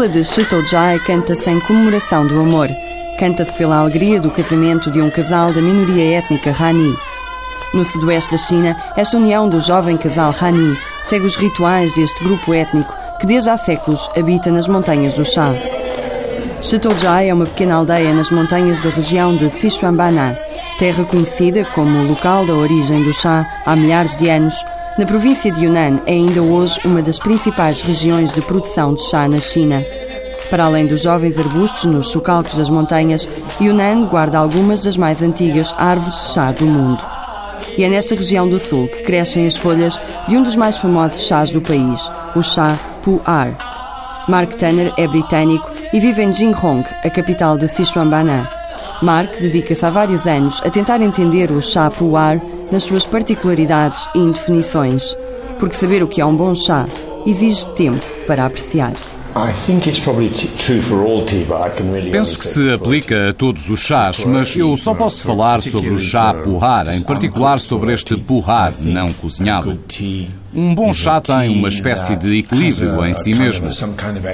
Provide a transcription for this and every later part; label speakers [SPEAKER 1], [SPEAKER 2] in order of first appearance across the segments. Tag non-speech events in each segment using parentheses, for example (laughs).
[SPEAKER 1] Vila de Chitoujai canta-se em comemoração do amor. Canta-se pela alegria do casamento de um casal da minoria étnica Hani. No sudoeste da China, esta união do jovem casal Hani segue os rituais deste grupo étnico que desde há séculos habita nas montanhas do Sha. Chitoujai é uma pequena aldeia nas montanhas da região de Sichuanbana, terra conhecida como local da origem do chá há milhares de anos. Na província de Yunnan é ainda hoje uma das principais regiões de produção de chá na China. Para além dos jovens arbustos nos socalcos das montanhas, Yunnan guarda algumas das mais antigas árvores de chá do mundo. E é nesta região do sul que crescem as folhas de um dos mais famosos chás do país, o chá Pu'er. Mark Tanner é britânico e vive em Jinghong, a capital de Sichuanbana. Mark dedica-se há vários anos a tentar entender o chá puar nas suas particularidades e indefinições, porque saber o que é um bom chá exige tempo para apreciar.
[SPEAKER 2] Penso que se aplica a todos os chás, mas eu só posso falar sobre o chá puhar, em particular sobre este puhar não cozinhado. Um bom chá tem uma espécie de equilíbrio em si mesmo.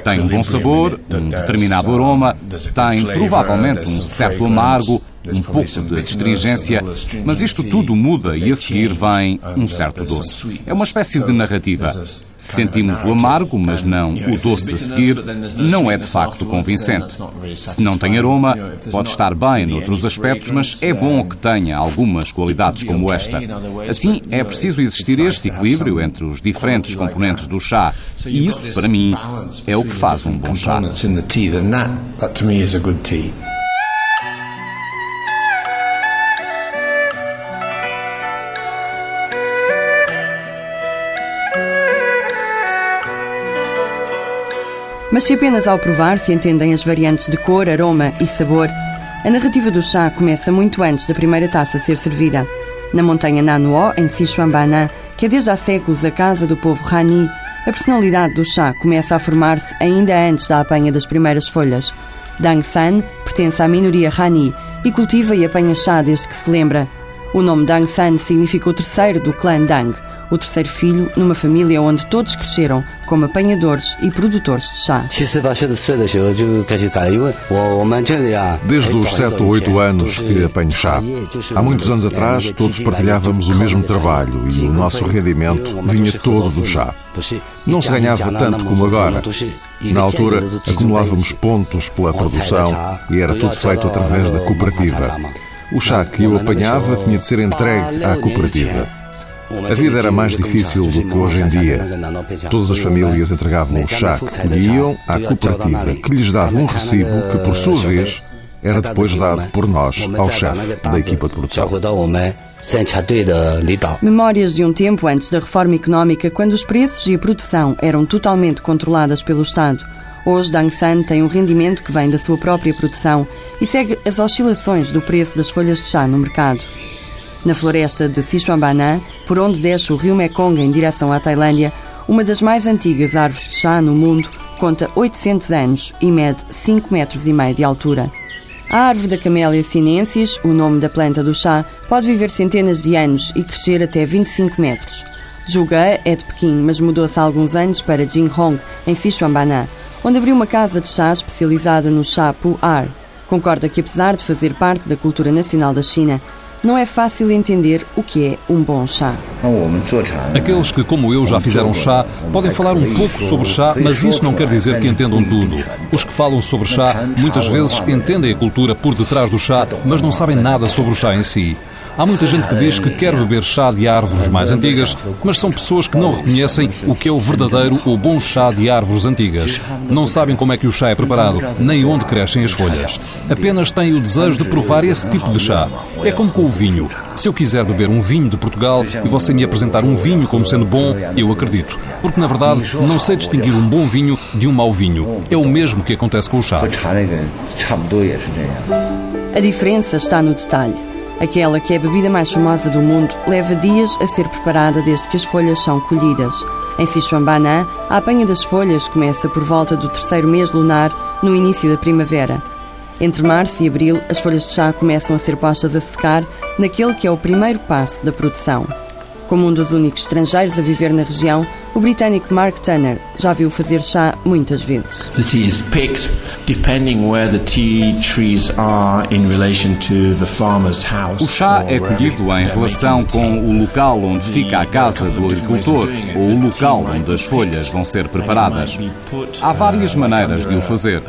[SPEAKER 2] Tem um bom sabor, um determinado aroma, tem provavelmente um certo amargo, um pouco de astringência, mas isto tudo muda e a seguir vem um certo doce. É uma espécie de narrativa. Sentimos o amargo, mas não o doce a seguir, não é de facto convincente. Se não tem aroma, pode estar bem noutros aspectos, mas é bom que tenha algumas qualidades como esta. Assim, é preciso existir este equilíbrio entre os diferentes componentes do chá, e isso, para mim, é o que faz um bom chá.
[SPEAKER 1] Mas se apenas ao provar se entendem as variantes de cor, aroma e sabor, a narrativa do chá começa muito antes da primeira taça ser servida. Na montanha Nanuo, em Sichuanbana, que é desde há séculos a casa do povo Hani, a personalidade do chá começa a formar-se ainda antes da apanha das primeiras folhas. Dang San pertence à minoria Hani e cultiva e apanha chá desde que se lembra. O nome Dang San significa o terceiro do clã Dang, o terceiro filho numa família onde todos cresceram como apanhadores e produtores de chá. (laughs)
[SPEAKER 3] Desde os 7 ou 8 anos que apanho chá. Há muitos anos atrás, todos partilhávamos o mesmo trabalho e o nosso rendimento vinha todo do chá. Não se ganhava tanto como agora. Na altura, acumulávamos pontos pela produção e era tudo feito através da cooperativa. O chá que eu apanhava tinha de ser entregue à cooperativa. A vida era mais difícil do que hoje em dia. Todas as famílias entregavam o chá que colhiam à cooperativa, que lhes dava um recibo que, por sua vez, era depois dado por nós ao chefe da equipa de produção.
[SPEAKER 1] Memórias de um tempo antes da reforma económica, quando os preços e a produção eram totalmente controladas pelo Estado. Hoje, Dang San tem um rendimento que vem da sua própria produção e segue as oscilações do preço das folhas de chá no mercado. Na floresta de Sichuanbana, por onde desce o rio Mekong em direção à Tailândia, uma das mais antigas árvores de chá no mundo, conta 800 anos e mede 5 metros e meio de altura. A árvore da Camellia sinensis, o nome da planta do chá, pode viver centenas de anos e crescer até 25 metros. Zhuge é de Pequim, mas mudou-se há alguns anos para Jinghong, em Sichuanbana, onde abriu uma casa de chá especializada no chá Pu'er. Concorda que, apesar de fazer parte da cultura nacional da China, não é fácil entender o que é um bom chá.
[SPEAKER 2] Aqueles que, como eu, já fizeram chá, podem falar um pouco sobre chá, mas isso não quer dizer que entendam tudo. Os que falam sobre chá muitas vezes entendem a cultura por detrás do chá, mas não sabem nada sobre o chá em si. Há muita gente que diz que quer beber chá de árvores mais antigas, mas são pessoas que não reconhecem o que é o verdadeiro ou bom chá de árvores antigas. Não sabem como é que o chá é preparado, nem onde crescem as folhas. Apenas têm o desejo de provar esse tipo de chá. É como com o vinho. Se eu quiser beber um vinho de Portugal e você me apresentar um vinho como sendo bom, eu acredito. Porque, na verdade, não sei distinguir um bom vinho de um mau vinho. É o mesmo que acontece com o chá.
[SPEAKER 1] A diferença está no detalhe. Aquela que é a bebida mais famosa do mundo leva dias a ser preparada desde que as folhas são colhidas. Em Sichuanbana, a apanha das folhas começa por volta do terceiro mês lunar, no início da primavera. Entre março e abril, as folhas de chá começam a ser postas a secar naquele que é o primeiro passo da produção. Como um dos únicos estrangeiros a viver na região, o britânico Mark Tanner já viu fazer chá muitas vezes.
[SPEAKER 2] The tea is picked depending where the tea trees are in relation to the farmer's house. O chá é colhido em relação com o local onde fica a casa do agricultor ou o local onde as folhas vão ser preparadas. Há várias maneiras de o fazer.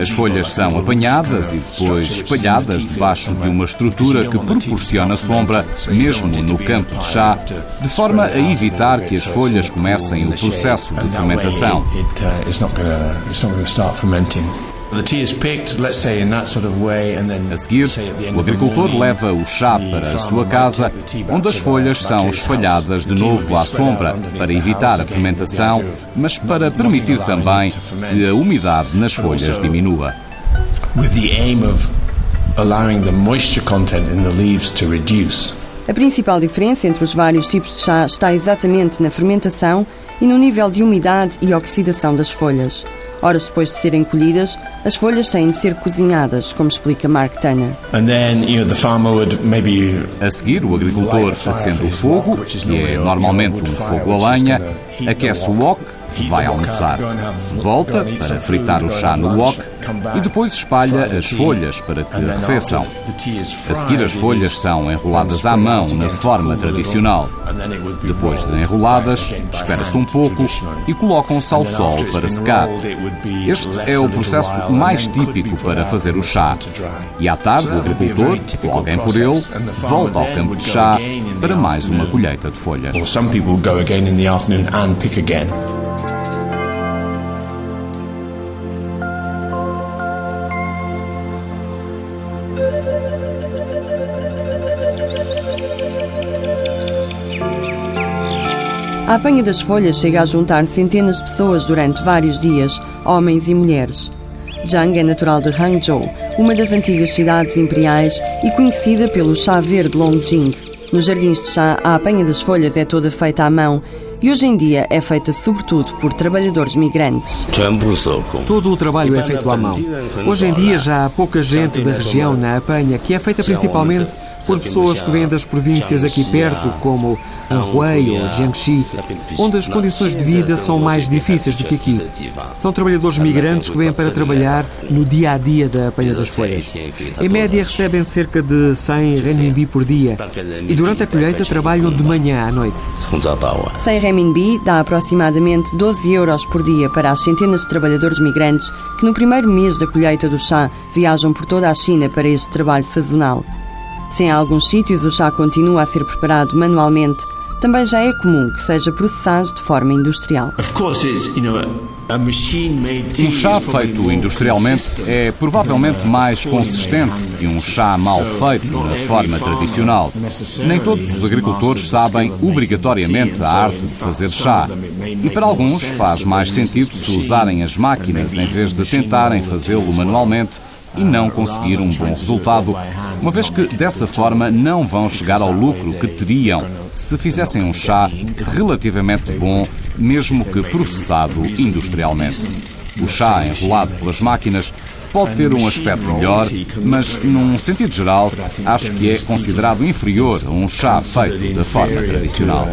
[SPEAKER 2] As folhas são apanhadas e depois espalhadas debaixo de uma estrutura que proporciona sombra, mesmo no campo de chá, de forma a evitar que as folhas comecem o processo de fermentação. A seguir, o agricultor leva o chá para a sua casa, onde as folhas são espalhadas de novo à sombra para evitar a fermentação, mas para permitir também que a umidade nas folhas diminua. With the aim of allowing the moisture content in the leaves to reduce.
[SPEAKER 1] A principal diferença entre os vários tipos de chá está exatamente na fermentação e no nível de umidade e oxidação das folhas. Horas depois de serem colhidas, as folhas têm de ser cozinhadas, como explica Mark Tanner.
[SPEAKER 2] A seguir, o agricultor acende o fogo, que é normalmente um fogo a lenha, aquece o wok vai almoçar. Volta para fritar o chá no wok e depois espalha as folhas para que arrefeçam. A seguir, as folhas são enroladas à mão na forma tradicional. Depois de enroladas, espera-se um pouco e colocam-se ao sol para secar. Este é o processo mais típico para fazer o chá. E à tarde, o agricultor, ou alguém por ele, volta ao campo de chá para mais uma colheita de folhas.
[SPEAKER 1] A apanha das folhas chega a juntar centenas de pessoas durante vários dias, homens e mulheres. Zhang é natural de Hangzhou, uma das antigas cidades imperiais e conhecida pelo chá verde Longjing. Nos jardins de chá, a apanha das folhas é toda feita à mão e hoje em dia é feita sobretudo por trabalhadores migrantes.
[SPEAKER 4] Todo o trabalho é feito à mão. Hoje em dia já há pouca gente da região na apanha, que é feita principalmente por pessoas que vêm das províncias aqui perto, como Anhui ou Jiangxi, onde as condições de vida são mais difíceis do que aqui. São trabalhadores migrantes que vêm para trabalhar no dia a dia da apanha das folhas. Em média recebem cerca de 100 renminbi por dia e durante a colheita trabalham de manhã à noite.
[SPEAKER 1] 100 renminbi dá aproximadamente 12 euros por dia para as centenas de trabalhadores migrantes que no primeiro mês da colheita do chá viajam por toda a China para este trabalho sazonal. Se em alguns sítios o chá continua a ser preparado manualmente, também já é comum que seja processado de forma industrial.
[SPEAKER 2] Um chá feito industrialmente é provavelmente mais consistente que um chá mal feito na forma tradicional. Nem todos os agricultores sabem obrigatoriamente a arte de fazer chá. E para alguns faz mais sentido se usarem as máquinas em vez de tentarem fazê-lo manualmente e não conseguir um bom resultado, uma vez que dessa forma não vão chegar ao lucro que teriam se fizessem um chá relativamente bom, mesmo que processado industrialmente. O chá enrolado pelas máquinas pode ter um aspecto melhor, mas num sentido geral, acho que é considerado inferior a um chá feito da forma tradicional.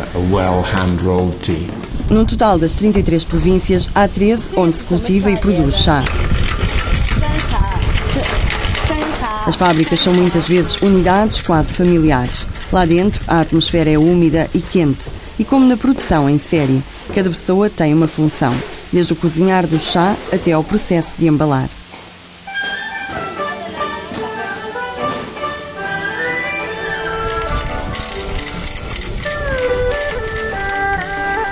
[SPEAKER 1] No total das 33 províncias, há 13 onde se cultiva e produz chá. As fábricas são muitas vezes unidades quase familiares. Lá dentro, a atmosfera é úmida e quente, e como na produção em série, cada pessoa tem uma função, desde o cozinhar do chá até ao processo de embalar.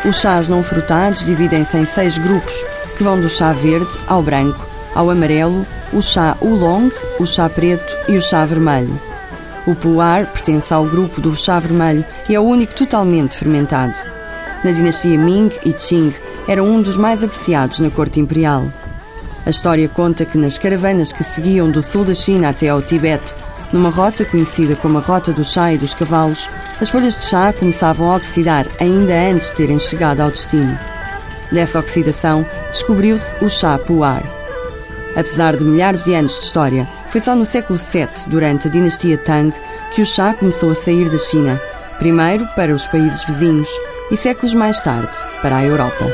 [SPEAKER 1] Os chás não frutados dividem-se em seis grupos, que vão do chá verde ao branco, ao amarelo, o chá oolong, o chá preto e o chá vermelho. O puar pertence ao grupo do chá vermelho e é o único totalmente fermentado. Na dinastia Ming e Qing, era um dos mais apreciados na corte imperial. A história conta que nas caravanas que seguiam do sul da China até ao Tibete, numa rota conhecida como a Rota do Chá e dos Cavalos, as folhas de chá começavam a oxidar ainda antes de terem chegado ao destino. Dessa oxidação, descobriu-se o chá puar. Apesar de milhares de anos de história, foi só no século VII, durante a dinastia Tang, que o chá começou a sair da China, primeiro para os países vizinhos e séculos mais tarde para a Europa.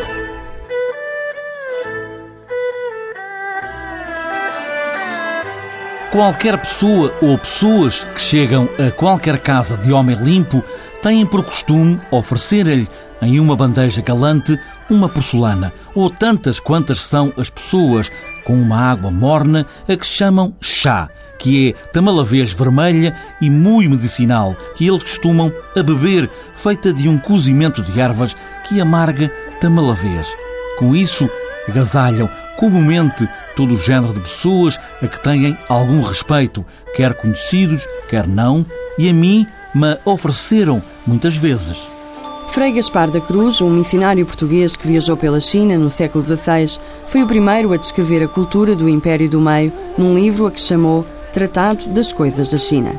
[SPEAKER 5] Qualquer pessoa ou pessoas que chegam a qualquer casa de homem limpo têm por costume oferecer-lhe em uma bandeja galante uma porcelana, ou tantas quantas são as pessoas com uma água morna a que chamam chá, que é tamalavês vermelha e muito medicinal, que eles costumam a beber, feita de um cozimento de ervas que amarga tamalavês. Com isso, agasalham comumente todo o género de pessoas a que têm algum respeito, quer conhecidos, quer não, e a mim me ofereceram muitas vezes.
[SPEAKER 1] Frei Gaspar da Cruz, um missionário português que viajou pela China no século XVI, foi o primeiro a descrever a cultura do Império do Meio num livro a que chamou Tratado das Coisas da China.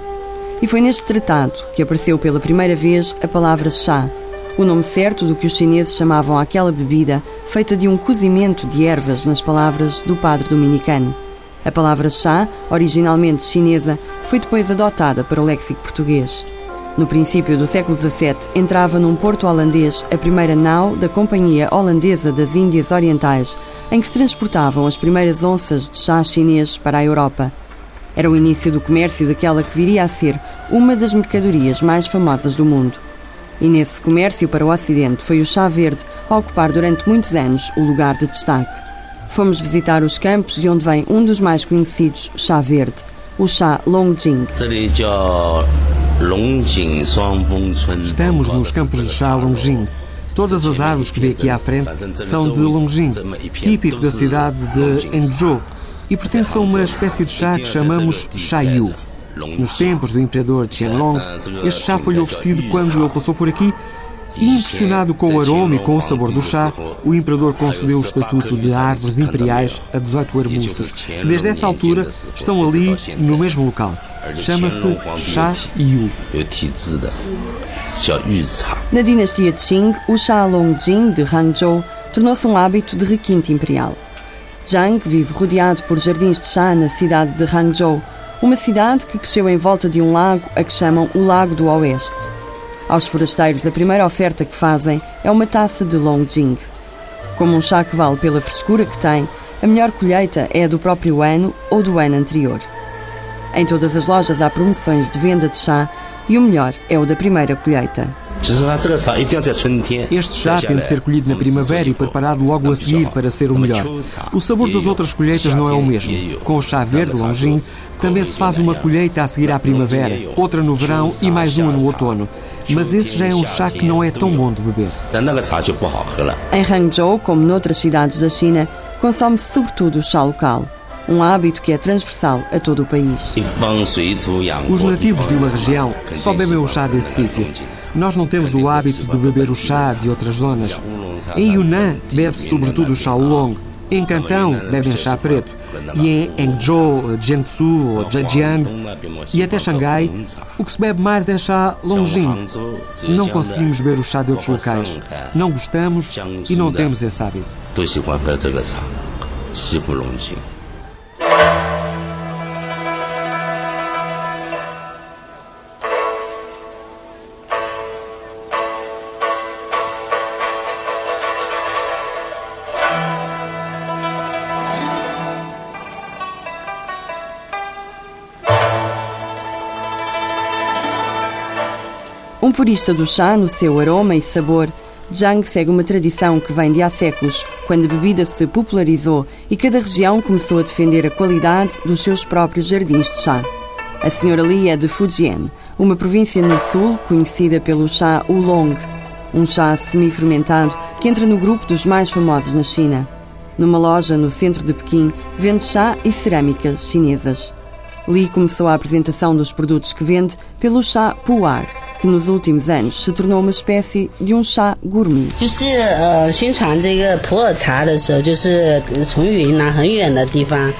[SPEAKER 1] E foi neste tratado que apareceu pela primeira vez a palavra chá, o nome certo do que os chineses chamavam aquela bebida feita de um cozimento de ervas, nas palavras do padre dominicano. A palavra chá, originalmente chinesa, foi depois adotada para o léxico português. No princípio do século XVII, entrava num porto holandês a primeira nau da Companhia Holandesa das Índias Orientais, em que se transportavam as primeiras onças de chá chinês para a Europa. Era o início do comércio daquela que viria a ser uma das mercadorias mais famosas do mundo. E nesse comércio para o Ocidente foi o chá verde a ocupar durante muitos anos o lugar de destaque. Fomos visitar os campos de onde vem um dos mais conhecidos chá verde, o chá Longjing.
[SPEAKER 4] Estamos nos campos de chá Longjing. Todas as árvores que vê aqui à frente são de Longjing, típico da cidade de Hangzhou, e pertence a uma espécie de chá que chamamos chá yu. Nos tempos do imperador Qianlong, este chá foi-lhe oferecido quando ele passou por aqui e, impressionado com o aroma e com o sabor do chá, o imperador concedeu o estatuto de árvores imperiais a 18 arbustos, desde essa altura estão ali no mesmo local. Chama-se Chá Yu.
[SPEAKER 1] Na dinastia Qing, o chá Longjing de Hangzhou tornou-se um hábito de requinte imperial. Zhang vive rodeado por jardins de chá na cidade de Hangzhou, uma cidade que cresceu em volta de um lago a que chamam o Lago do Oeste. Aos forasteiros, a primeira oferta que fazem é uma taça de Longjing. Como um chá que vale pela frescura que tem, a melhor colheita é a do próprio ano ou do ano anterior. Em todas as lojas há promoções de venda de chá e o melhor é o da primeira colheita.
[SPEAKER 4] Este chá tem de ser colhido na primavera e preparado logo a seguir para ser o melhor. O sabor das outras colheitas não é o mesmo. Com o chá verde Longin também se faz uma colheita a seguir à primavera, outra no verão e mais uma no outono. Mas esse já é um chá que não é tão bom de beber.
[SPEAKER 1] Em Hangzhou, como noutras cidades da China, consome-se sobretudo o chá local um hábito que é transversal a todo o país.
[SPEAKER 4] Os nativos de uma região só bebem o chá desse sítio. Nós não temos o hábito de beber o chá de outras zonas. Em Yunnan bebe-se sobretudo o chá oolong. Em Cantão bebem chá preto. E em Hangzhou, Jiangsu ou Zhejiang e até Xangai, o que se bebe mais é chá Longjing. Não conseguimos beber o chá de outros locais. Não gostamos e não temos esse hábito.
[SPEAKER 1] Um purista do chá no seu aroma e sabor, Zhang segue uma tradição que vem de há séculos, quando a bebida se popularizou e cada região começou a defender a qualidade dos seus próprios jardins de chá. A senhora Li é de Fujian, uma província no sul conhecida pelo chá oolong, um chá semi-fermentado que entra no grupo dos mais famosos na China. Numa loja no centro de Pequim, vende chá e cerâmicas chinesas. Li começou a apresentação dos produtos que vende pelo chá Pu'er, que nos últimos anos se tornou uma espécie de um chá gourmet.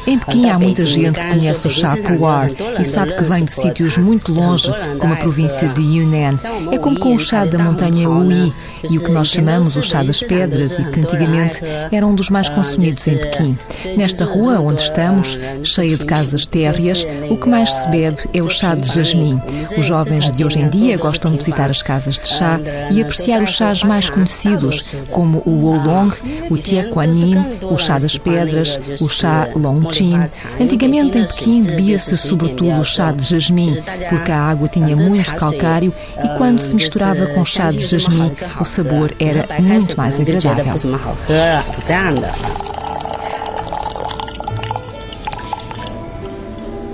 [SPEAKER 6] Em Pequim há muita gente que conhece o chá pu'er e sabe que vem de sítios muito longe, como a província de Yunnan. É como com o chá da montanha Ui e o que nós chamamos o chá das pedras e que antigamente era um dos mais consumidos em Pequim. Nesta rua onde estamos, cheia de casas térreas, o que mais se bebe é o chá de jasmim. Os jovens de hoje em dia gostam gostam de visitar as casas de chá e apreciar os chás mais conhecidos, como o Oolong, o Tie Kuan Yin, o chá das pedras, o chá Longqing. Antigamente em Pequim bebia-se sobretudo o chá de jasmim, porque a água tinha muito calcário e quando se misturava com chá de jasmim, o sabor era muito mais agradável.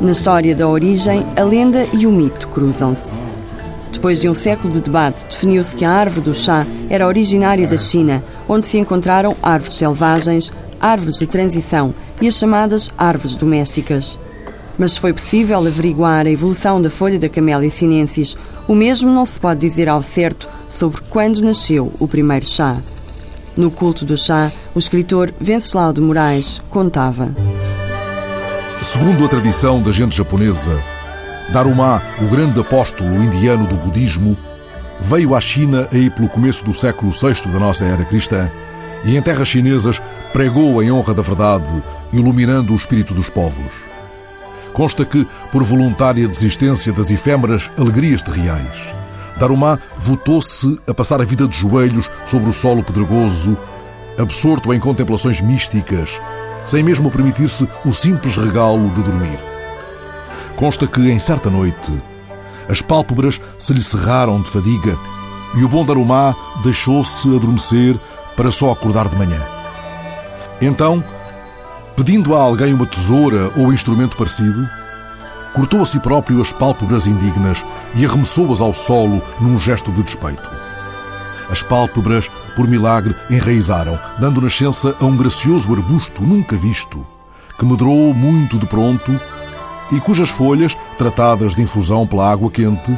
[SPEAKER 1] Na história da origem, a lenda e o mito cruzam-se. Depois de um século de debate, definiu-se que a árvore do chá era originária da China, onde se encontraram árvores selvagens, árvores de transição e as chamadas árvores domésticas. Mas foi possível averiguar a evolução da folha da Camélia sinensis, o mesmo não se pode dizer ao certo sobre quando nasceu o primeiro chá. No culto do chá, o escritor Venceslau de Moraes contava.
[SPEAKER 7] Segundo a tradição da gente japonesa, Daruma, o grande apóstolo indiano do budismo, veio à China aí pelo começo do século VI da nossa era cristã e em terras chinesas pregou em honra da verdade, iluminando o espírito dos povos. Consta que, por voluntária desistência das efêmeras alegrias terreais, Daruma votou-se a passar a vida de joelhos sobre o solo pedregoso, absorto em contemplações místicas, sem mesmo permitir-se o simples regalo de dormir. Consta que, em certa noite, as pálpebras se lhe cerraram de fadiga e o bom Darumá deixou-se adormecer para só acordar de manhã. Então, pedindo a alguém uma tesoura ou instrumento parecido, cortou a si próprio as pálpebras indignas e arremessou-as ao solo num gesto de despeito. As pálpebras por milagre, enraizaram, dando nascença a um gracioso arbusto nunca visto, que medrou muito de pronto e cujas folhas, tratadas de infusão pela água quente,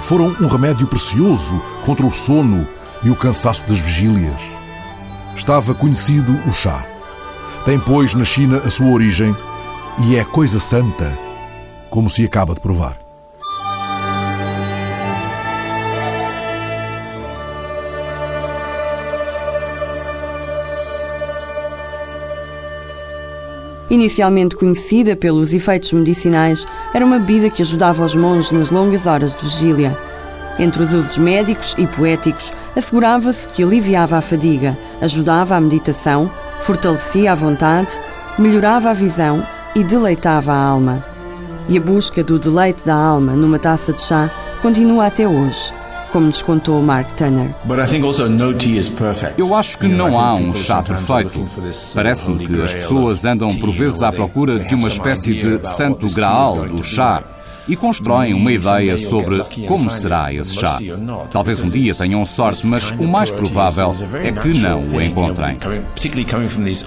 [SPEAKER 7] foram um remédio precioso contra o sono e o cansaço das vigílias. Estava conhecido o chá. Tem, pois, na China a sua origem e é coisa santa, como se acaba de provar.
[SPEAKER 1] Inicialmente conhecida pelos efeitos medicinais, era uma bebida que ajudava os monges nas longas horas de vigília. Entre os usos médicos e poéticos, assegurava-se que aliviava a fadiga, ajudava a meditação, fortalecia a vontade, melhorava a visão e deleitava a alma. E a busca do deleite da alma numa taça de chá continua até hoje como nos contou Mark Turner.
[SPEAKER 2] Eu acho que não há um chá perfeito. Parece-me que as pessoas andam por vezes à procura de uma espécie de santo graal do chá e constroem uma ideia sobre como será esse chá. Talvez um dia tenham sorte, mas o mais provável é que não o encontrem.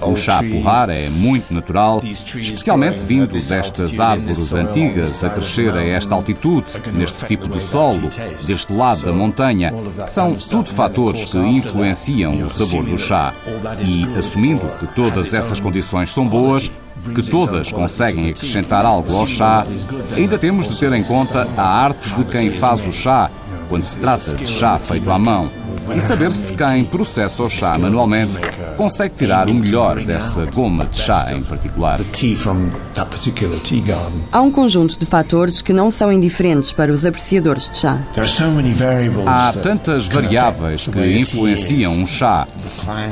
[SPEAKER 2] O chá porrar é muito natural, especialmente vindo destas árvores antigas a crescer a esta altitude, neste tipo de solo, deste lado da montanha. São tudo fatores que influenciam o sabor do chá. E, assumindo que todas essas condições são boas, que todas conseguem acrescentar algo ao chá, ainda temos de ter em conta a arte de quem faz o chá, quando se trata de chá feito à mão e saber se quem processa o chá manualmente consegue tirar o melhor dessa goma de chá em particular.
[SPEAKER 1] Há um conjunto de fatores que não são indiferentes para os apreciadores de chá.
[SPEAKER 2] Há tantas variáveis que influenciam um chá: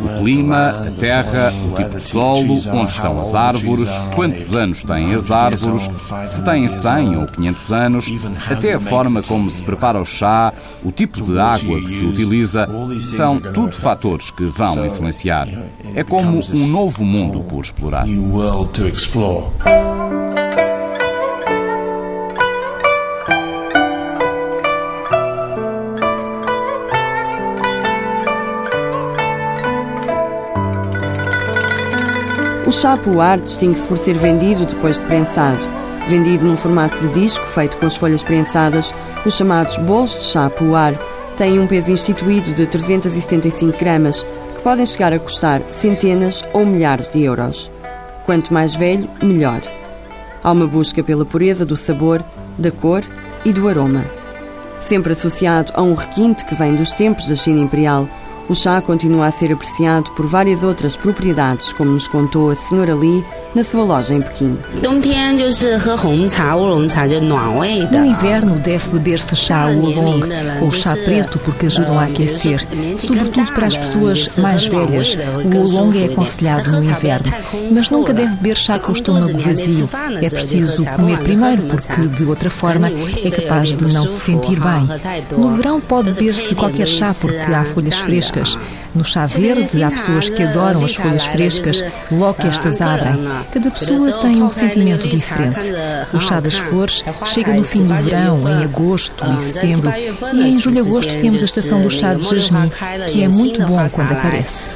[SPEAKER 2] o clima, a terra, o tipo de solo, onde estão as árvores, quantos anos têm as árvores, se têm 100 ou 500 anos, até a forma como se prepara o chá, o tipo de água que se utiliza, são tudo fatores que vão influenciar. É como um novo mundo por explorar.
[SPEAKER 1] O chá puar distingue-se por ser vendido depois de prensado. Vendido num formato de disco feito com as folhas prensadas, os chamados bolos de chá puar têm um peso instituído de 375 gramas, que podem chegar a custar centenas ou milhares de euros. Quanto mais velho, melhor. Há uma busca pela pureza do sabor, da cor e do aroma. Sempre associado a um requinte que vem dos tempos da China Imperial, o chá continua a ser apreciado por várias outras propriedades, como nos contou a senhora Lee na sua loja em Pequim.
[SPEAKER 6] No inverno deve beber-se chá oolong ou chá preto porque ajudam a aquecer, sobretudo para as pessoas mais velhas. O oolong é aconselhado no inverno, mas nunca deve beber chá com o estômago vazio. É preciso comer primeiro porque de outra forma é capaz de não se sentir bem. No verão pode beber-se qualquer chá porque há folhas frescas. No chá verde há pessoas que adoram as folhas frescas, logo que estas abrem. Cada pessoa tem um sentimento diferente. O chá das flores chega no fim do verão, em agosto e setembro, e em julho-agosto temos a estação do chá de jasmim, que é muito bom quando aparece.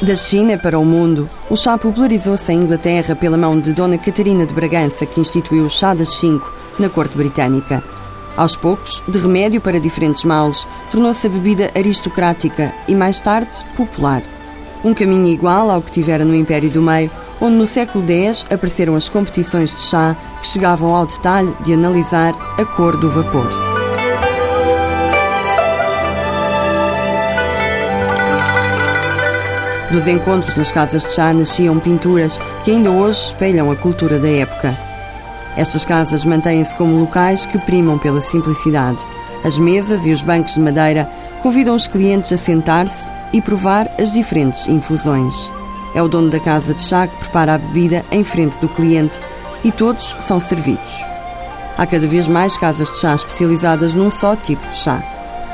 [SPEAKER 1] Da China para o mundo, o chá popularizou-se em Inglaterra pela mão de Dona Catarina de Bragança, que instituiu o chá das cinco na corte britânica. Aos poucos, de remédio para diferentes males, tornou-se a bebida aristocrática e, mais tarde, popular. Um caminho igual ao que tivera no Império do Meio, onde no século X apareceram as competições de chá que chegavam ao detalhe de analisar a cor do vapor. Dos encontros nas casas de chá nasciam pinturas que ainda hoje espelham a cultura da época. Estas casas mantêm-se como locais que primam pela simplicidade. As mesas e os bancos de madeira convidam os clientes a sentar-se e provar as diferentes infusões. É o dono da casa de chá que prepara a bebida em frente do cliente e todos são servidos. Há cada vez mais casas de chá especializadas num só tipo de chá.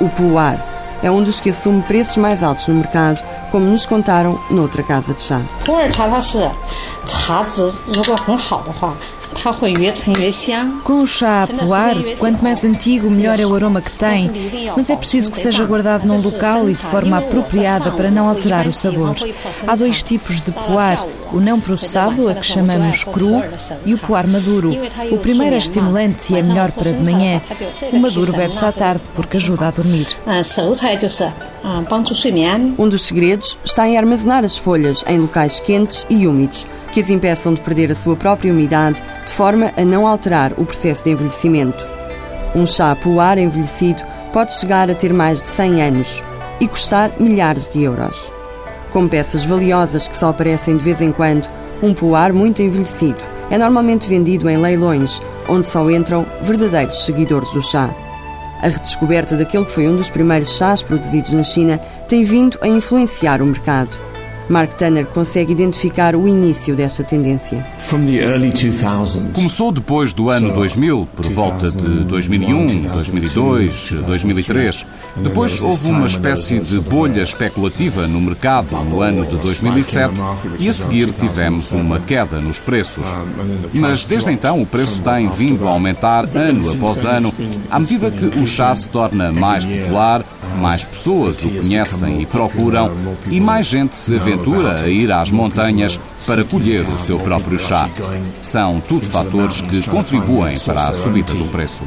[SPEAKER 1] O Puar é um dos que assume preços mais altos no mercado, como nos contaram noutra casa de chá.
[SPEAKER 6] Com o chá a poar, quanto mais antigo, melhor é o aroma que tem, mas é, é preciso que seja guardado num local e de forma apropriada para não alterar o sabor. Há dois tipos de poar, o não processado, a que chamamos cru, e o poar maduro. O primeiro é estimulante e é melhor para de manhã. O maduro bebe-se à tarde porque ajuda a dormir.
[SPEAKER 1] Ah, um dos segredos está em armazenar as folhas em locais quentes e úmidos que as impeçam de perder a sua própria umidade, de forma a não alterar o processo de envelhecimento. Um chá poar envelhecido pode chegar a ter mais de 100 anos e custar milhares de euros. Com peças valiosas que só aparecem de vez em quando, um poar muito envelhecido é normalmente vendido em leilões, onde só entram verdadeiros seguidores do chá. A redescoberta daquele que foi um dos primeiros chás produzidos na China tem vindo a influenciar o mercado. Mark Tanner consegue identificar o início desta tendência.
[SPEAKER 2] Começou depois do ano 2000, por volta de 2001, 2002, 2003. Depois houve uma espécie de bolha especulativa no mercado no ano de 2007 e a seguir tivemos uma queda nos preços. Mas desde então o preço tem vindo a aumentar ano após ano, à medida que o chá se torna mais popular, mais pessoas o conhecem e procuram e mais gente se aventura a ir às montanhas para colher o seu próprio chá. São tudo fatores que contribuem para a subida do preço.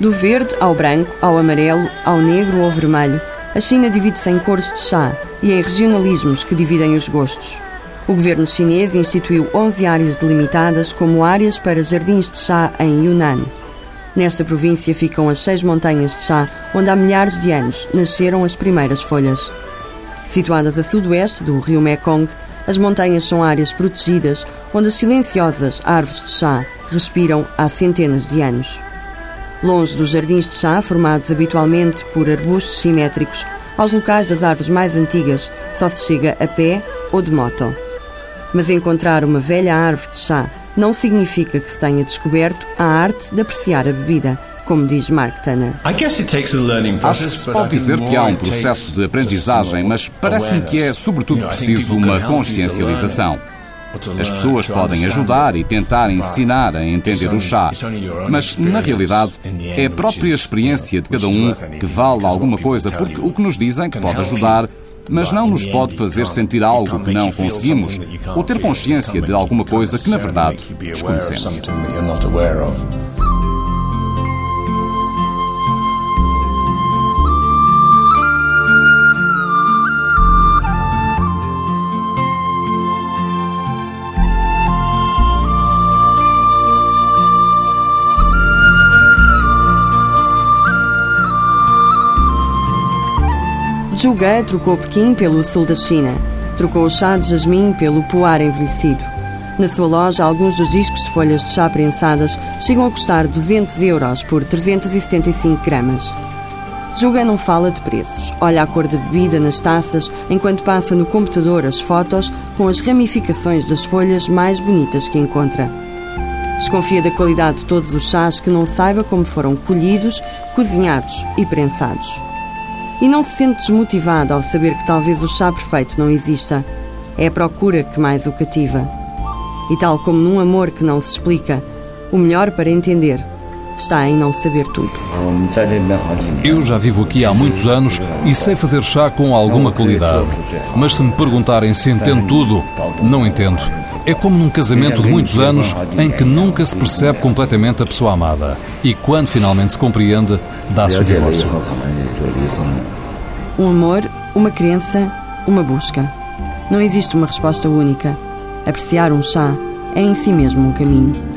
[SPEAKER 1] Do verde ao branco, ao amarelo, ao negro ou vermelho, a China divide-se em cores de chá e em regionalismos que dividem os gostos. O governo chinês instituiu 11 áreas delimitadas como áreas para jardins de chá em Yunnan. Nesta província ficam as seis montanhas de chá, onde há milhares de anos nasceram as primeiras folhas. Situadas a sudoeste do rio Mekong, as montanhas são áreas protegidas onde as silenciosas árvores de chá respiram há centenas de anos. Longe dos jardins de chá, formados habitualmente por arbustos simétricos, aos locais das árvores mais antigas só se chega a pé ou de moto. Mas encontrar uma velha árvore de chá não significa que se tenha descoberto a arte de apreciar a bebida, como diz Mark Tanner.
[SPEAKER 2] Acho que se pode dizer que há um processo de aprendizagem, mas parece-me que é sobretudo preciso uma consciencialização. As pessoas podem ajudar e tentar ensinar a entender o chá, mas na realidade é a própria experiência de cada um que vale alguma coisa, porque o que nos dizem que pode ajudar mas não nos pode fazer sentir algo que não conseguimos ou ter consciência de alguma coisa que na verdade desconhecemos.
[SPEAKER 1] Zhuge trocou Pequim pelo sul da China. Trocou o chá de jasmim pelo puar envelhecido. Na sua loja, alguns dos discos de folhas de chá prensadas chegam a custar 200 euros por 375 gramas. Juga não fala de preços. Olha a cor da bebida nas taças enquanto passa no computador as fotos com as ramificações das folhas mais bonitas que encontra. Desconfia da qualidade de todos os chás que não saiba como foram colhidos, cozinhados e prensados. E não se sente desmotivado ao saber que talvez o chá perfeito não exista. É a procura que mais o cativa. E tal como num amor que não se explica, o melhor para entender está em não saber tudo.
[SPEAKER 8] Eu já vivo aqui há muitos anos e sei fazer chá com alguma qualidade. Mas se me perguntarem se entendo tudo, não entendo. É como num casamento de muitos anos em que nunca se percebe completamente a pessoa amada. E quando finalmente se compreende, dá-se o divórcio.
[SPEAKER 1] Um amor, uma crença, uma busca. Não existe uma resposta única. Apreciar um chá é em si mesmo um caminho.